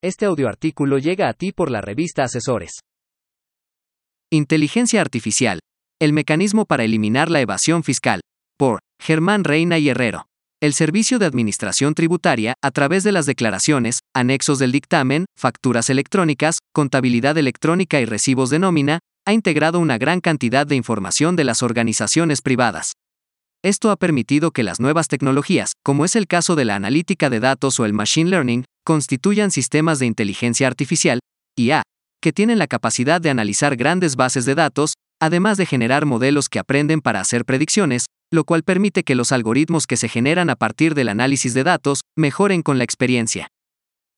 Este audioartículo llega a ti por la revista Asesores. Inteligencia Artificial. El mecanismo para eliminar la evasión fiscal. Por Germán Reina y Herrero. El Servicio de Administración Tributaria, a través de las declaraciones, anexos del dictamen, facturas electrónicas, contabilidad electrónica y recibos de nómina, ha integrado una gran cantidad de información de las organizaciones privadas. Esto ha permitido que las nuevas tecnologías, como es el caso de la analítica de datos o el machine learning, constituyan sistemas de inteligencia artificial, IA, que tienen la capacidad de analizar grandes bases de datos, además de generar modelos que aprenden para hacer predicciones, lo cual permite que los algoritmos que se generan a partir del análisis de datos mejoren con la experiencia.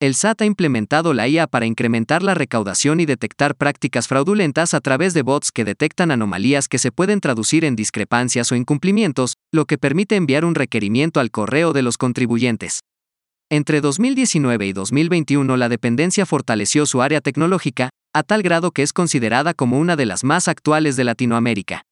El SAT ha implementado la IA para incrementar la recaudación y detectar prácticas fraudulentas a través de bots que detectan anomalías que se pueden traducir en discrepancias o incumplimientos, lo que permite enviar un requerimiento al correo de los contribuyentes. Entre 2019 y 2021 la dependencia fortaleció su área tecnológica, a tal grado que es considerada como una de las más actuales de Latinoamérica.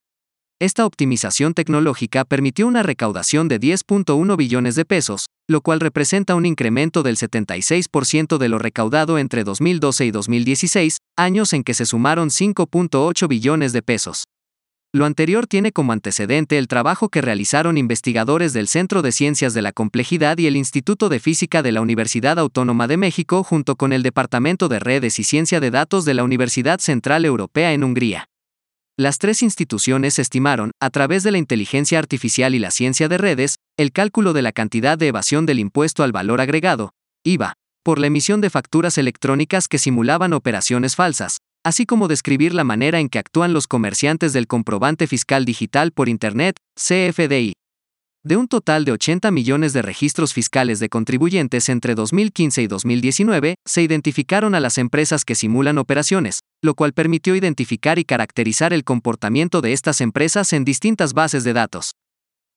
Esta optimización tecnológica permitió una recaudación de 10.1 billones de pesos, lo cual representa un incremento del 76% de lo recaudado entre 2012 y 2016, años en que se sumaron 5.8 billones de pesos. Lo anterior tiene como antecedente el trabajo que realizaron investigadores del Centro de Ciencias de la Complejidad y el Instituto de Física de la Universidad Autónoma de México junto con el Departamento de Redes y Ciencia de Datos de la Universidad Central Europea en Hungría. Las tres instituciones estimaron, a través de la inteligencia artificial y la ciencia de redes, el cálculo de la cantidad de evasión del impuesto al valor agregado, IVA, por la emisión de facturas electrónicas que simulaban operaciones falsas, así como describir la manera en que actúan los comerciantes del comprobante fiscal digital por Internet, CFDI. De un total de 80 millones de registros fiscales de contribuyentes entre 2015 y 2019, se identificaron a las empresas que simulan operaciones, lo cual permitió identificar y caracterizar el comportamiento de estas empresas en distintas bases de datos.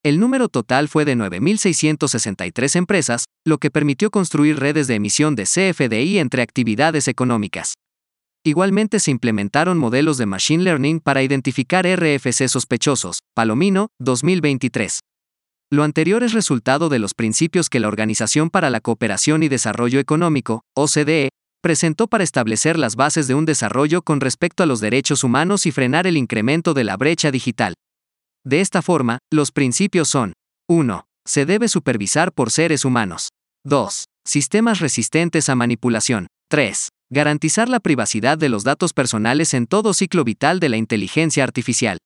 El número total fue de 9.663 empresas, lo que permitió construir redes de emisión de CFDI entre actividades económicas. Igualmente se implementaron modelos de Machine Learning para identificar RFC sospechosos, Palomino, 2023. Lo anterior es resultado de los principios que la Organización para la Cooperación y Desarrollo Económico, OCDE, presentó para establecer las bases de un desarrollo con respecto a los derechos humanos y frenar el incremento de la brecha digital. De esta forma, los principios son 1. Se debe supervisar por seres humanos. 2. Sistemas resistentes a manipulación. 3. Garantizar la privacidad de los datos personales en todo ciclo vital de la inteligencia artificial.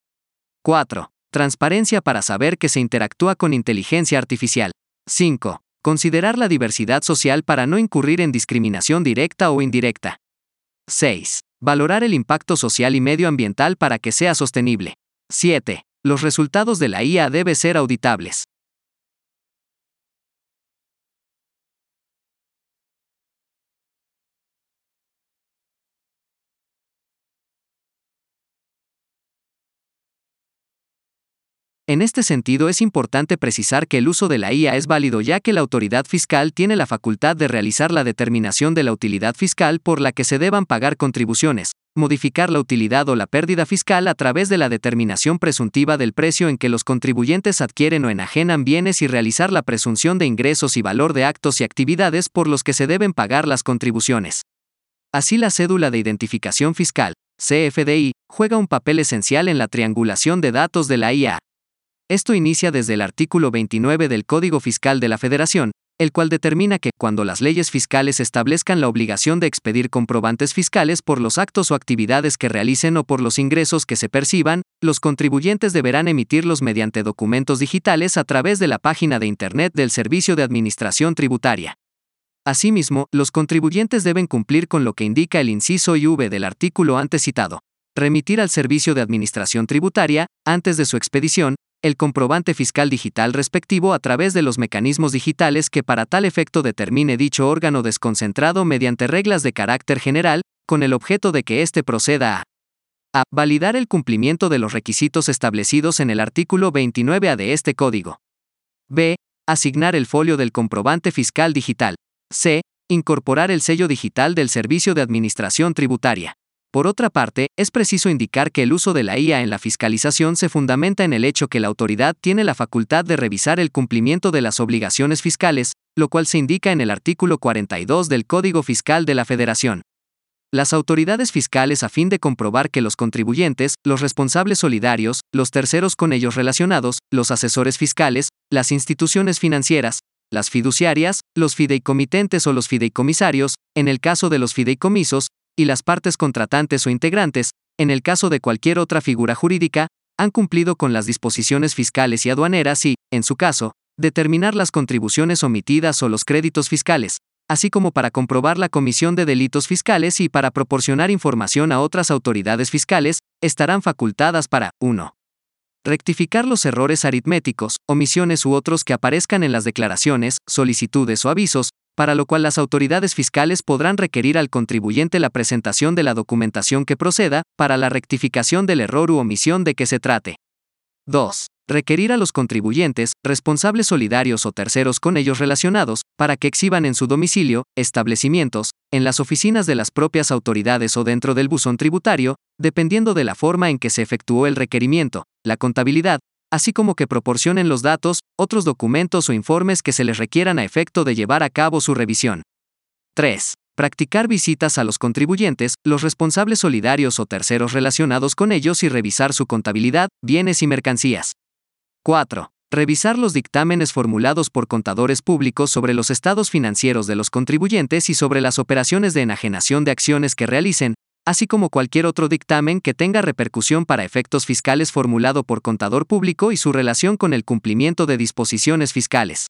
4. Transparencia para saber que se interactúa con inteligencia artificial. 5. Considerar la diversidad social para no incurrir en discriminación directa o indirecta. 6. Valorar el impacto social y medioambiental para que sea sostenible. 7. Los resultados de la IA deben ser auditables. En este sentido es importante precisar que el uso de la IA es válido ya que la autoridad fiscal tiene la facultad de realizar la determinación de la utilidad fiscal por la que se deban pagar contribuciones, modificar la utilidad o la pérdida fiscal a través de la determinación presuntiva del precio en que los contribuyentes adquieren o enajenan bienes y realizar la presunción de ingresos y valor de actos y actividades por los que se deben pagar las contribuciones. Así la cédula de identificación fiscal, CFDI, juega un papel esencial en la triangulación de datos de la IA. Esto inicia desde el artículo 29 del Código Fiscal de la Federación, el cual determina que, cuando las leyes fiscales establezcan la obligación de expedir comprobantes fiscales por los actos o actividades que realicen o por los ingresos que se perciban, los contribuyentes deberán emitirlos mediante documentos digitales a través de la página de Internet del Servicio de Administración Tributaria. Asimismo, los contribuyentes deben cumplir con lo que indica el inciso IV del artículo antes citado. Remitir al Servicio de Administración Tributaria, antes de su expedición, el comprobante fiscal digital respectivo a través de los mecanismos digitales que para tal efecto determine dicho órgano desconcentrado mediante reglas de carácter general, con el objeto de que éste proceda a a. Validar el cumplimiento de los requisitos establecidos en el artículo 29A de este código. b. Asignar el folio del comprobante fiscal digital. c. Incorporar el sello digital del Servicio de Administración Tributaria. Por otra parte, es preciso indicar que el uso de la IA en la fiscalización se fundamenta en el hecho que la autoridad tiene la facultad de revisar el cumplimiento de las obligaciones fiscales, lo cual se indica en el artículo 42 del Código Fiscal de la Federación. Las autoridades fiscales a fin de comprobar que los contribuyentes, los responsables solidarios, los terceros con ellos relacionados, los asesores fiscales, las instituciones financieras, las fiduciarias, los fideicomitentes o los fideicomisarios, en el caso de los fideicomisos, y las partes contratantes o integrantes, en el caso de cualquier otra figura jurídica, han cumplido con las disposiciones fiscales y aduaneras y, en su caso, determinar las contribuciones omitidas o los créditos fiscales, así como para comprobar la comisión de delitos fiscales y para proporcionar información a otras autoridades fiscales, estarán facultadas para 1. Rectificar los errores aritméticos, omisiones u otros que aparezcan en las declaraciones, solicitudes o avisos, para lo cual las autoridades fiscales podrán requerir al contribuyente la presentación de la documentación que proceda, para la rectificación del error u omisión de que se trate. 2 requerir a los contribuyentes, responsables solidarios o terceros con ellos relacionados, para que exhiban en su domicilio, establecimientos, en las oficinas de las propias autoridades o dentro del buzón tributario, dependiendo de la forma en que se efectuó el requerimiento, la contabilidad, así como que proporcionen los datos, otros documentos o informes que se les requieran a efecto de llevar a cabo su revisión. 3 practicar visitas a los contribuyentes, los responsables solidarios o terceros relacionados con ellos y revisar su contabilidad, bienes y mercancías. 4. Revisar los dictámenes formulados por contadores públicos sobre los estados financieros de los contribuyentes y sobre las operaciones de enajenación de acciones que realicen, así como cualquier otro dictamen que tenga repercusión para efectos fiscales formulado por contador público y su relación con el cumplimiento de disposiciones fiscales.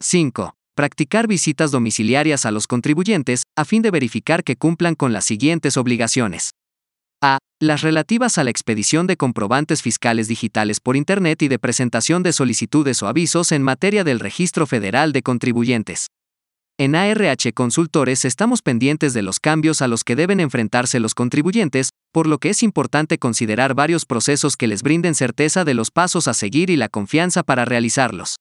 5. Practicar visitas domiciliarias a los contribuyentes, a fin de verificar que cumplan con las siguientes obligaciones. A. Las relativas a la expedición de comprobantes fiscales digitales por Internet y de presentación de solicitudes o avisos en materia del Registro Federal de Contribuyentes. En ARH Consultores estamos pendientes de los cambios a los que deben enfrentarse los contribuyentes, por lo que es importante considerar varios procesos que les brinden certeza de los pasos a seguir y la confianza para realizarlos.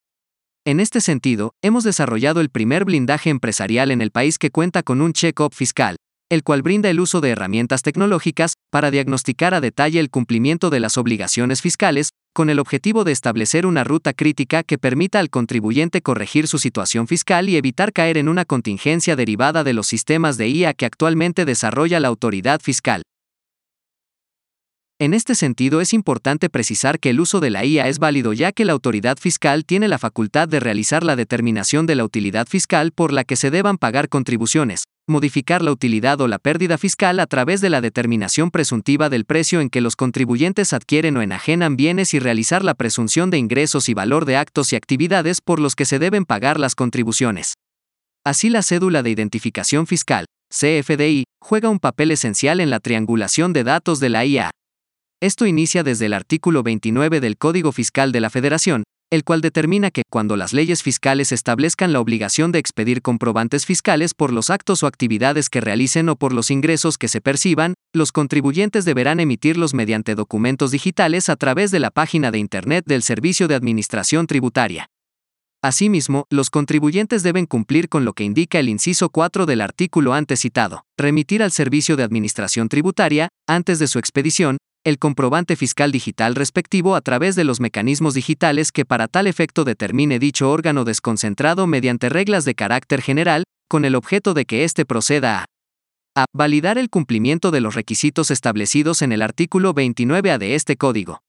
En este sentido, hemos desarrollado el primer blindaje empresarial en el país que cuenta con un check-up fiscal, el cual brinda el uso de herramientas tecnológicas para diagnosticar a detalle el cumplimiento de las obligaciones fiscales, con el objetivo de establecer una ruta crítica que permita al contribuyente corregir su situación fiscal y evitar caer en una contingencia derivada de los sistemas de IA que actualmente desarrolla la autoridad fiscal. En este sentido es importante precisar que el uso de la IA es válido ya que la autoridad fiscal tiene la facultad de realizar la determinación de la utilidad fiscal por la que se deban pagar contribuciones, modificar la utilidad o la pérdida fiscal a través de la determinación presuntiva del precio en que los contribuyentes adquieren o enajenan bienes y realizar la presunción de ingresos y valor de actos y actividades por los que se deben pagar las contribuciones. Así la cédula de identificación fiscal, CFDI, juega un papel esencial en la triangulación de datos de la IA. Esto inicia desde el artículo 29 del Código Fiscal de la Federación, el cual determina que, cuando las leyes fiscales establezcan la obligación de expedir comprobantes fiscales por los actos o actividades que realicen o por los ingresos que se perciban, los contribuyentes deberán emitirlos mediante documentos digitales a través de la página de Internet del Servicio de Administración Tributaria. Asimismo, los contribuyentes deben cumplir con lo que indica el inciso 4 del artículo antes citado, remitir al Servicio de Administración Tributaria, antes de su expedición, el comprobante fiscal digital respectivo a través de los mecanismos digitales que para tal efecto determine dicho órgano desconcentrado mediante reglas de carácter general, con el objeto de que éste proceda a a. Validar el cumplimiento de los requisitos establecidos en el artículo 29A de este código.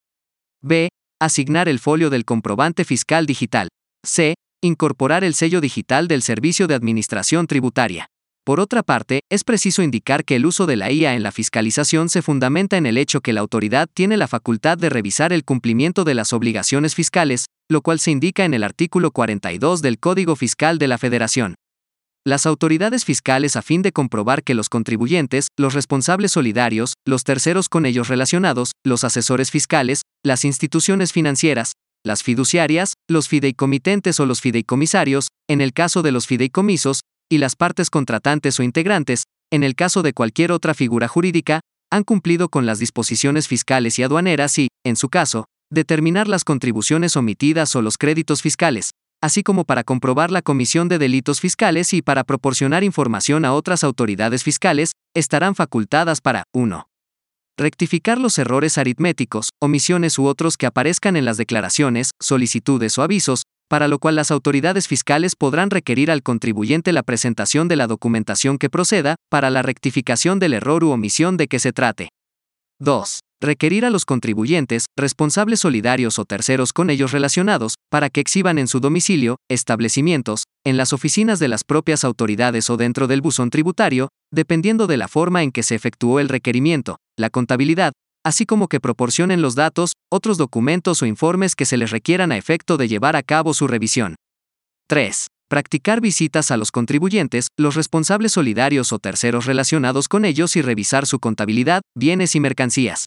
b. Asignar el folio del comprobante fiscal digital. c. Incorporar el sello digital del Servicio de Administración Tributaria. Por otra parte, es preciso indicar que el uso de la IA en la fiscalización se fundamenta en el hecho que la autoridad tiene la facultad de revisar el cumplimiento de las obligaciones fiscales, lo cual se indica en el artículo 42 del Código Fiscal de la Federación. Las autoridades fiscales a fin de comprobar que los contribuyentes, los responsables solidarios, los terceros con ellos relacionados, los asesores fiscales, las instituciones financieras, las fiduciarias, los fideicomitentes o los fideicomisarios, en el caso de los fideicomisos, y las partes contratantes o integrantes, en el caso de cualquier otra figura jurídica, han cumplido con las disposiciones fiscales y aduaneras y, en su caso, determinar las contribuciones omitidas o los créditos fiscales, así como para comprobar la comisión de delitos fiscales y para proporcionar información a otras autoridades fiscales, estarán facultadas para 1. Rectificar los errores aritméticos, omisiones u otros que aparezcan en las declaraciones, solicitudes o avisos, para lo cual las autoridades fiscales podrán requerir al contribuyente la presentación de la documentación que proceda, para la rectificación del error u omisión de que se trate. 2. Requerir a los contribuyentes, responsables solidarios o terceros con ellos relacionados, para que exhiban en su domicilio, establecimientos, en las oficinas de las propias autoridades o dentro del buzón tributario, dependiendo de la forma en que se efectuó el requerimiento, la contabilidad, así como que proporcionen los datos, otros documentos o informes que se les requieran a efecto de llevar a cabo su revisión. 3. Practicar visitas a los contribuyentes, los responsables solidarios o terceros relacionados con ellos y revisar su contabilidad, bienes y mercancías.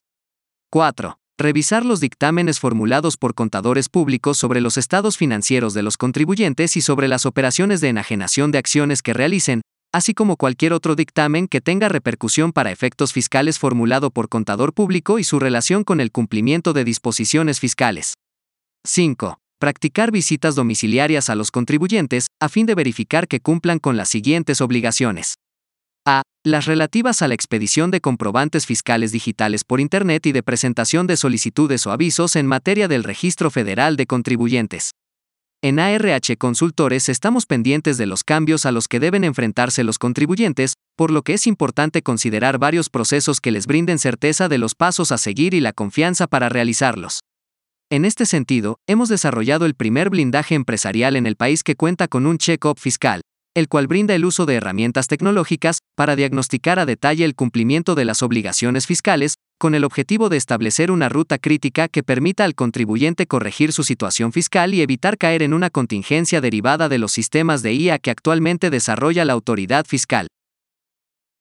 4. Revisar los dictámenes formulados por contadores públicos sobre los estados financieros de los contribuyentes y sobre las operaciones de enajenación de acciones que realicen, así como cualquier otro dictamen que tenga repercusión para efectos fiscales formulado por contador público y su relación con el cumplimiento de disposiciones fiscales. 5. Practicar visitas domiciliarias a los contribuyentes, a fin de verificar que cumplan con las siguientes obligaciones. A. Las relativas a la expedición de comprobantes fiscales digitales por Internet y de presentación de solicitudes o avisos en materia del Registro Federal de Contribuyentes. En ARH Consultores estamos pendientes de los cambios a los que deben enfrentarse los contribuyentes, por lo que es importante considerar varios procesos que les brinden certeza de los pasos a seguir y la confianza para realizarlos. En este sentido, hemos desarrollado el primer blindaje empresarial en el país que cuenta con un check-up fiscal, el cual brinda el uso de herramientas tecnológicas para diagnosticar a detalle el cumplimiento de las obligaciones fiscales, con el objetivo de establecer una ruta crítica que permita al contribuyente corregir su situación fiscal y evitar caer en una contingencia derivada de los sistemas de IA que actualmente desarrolla la autoridad fiscal.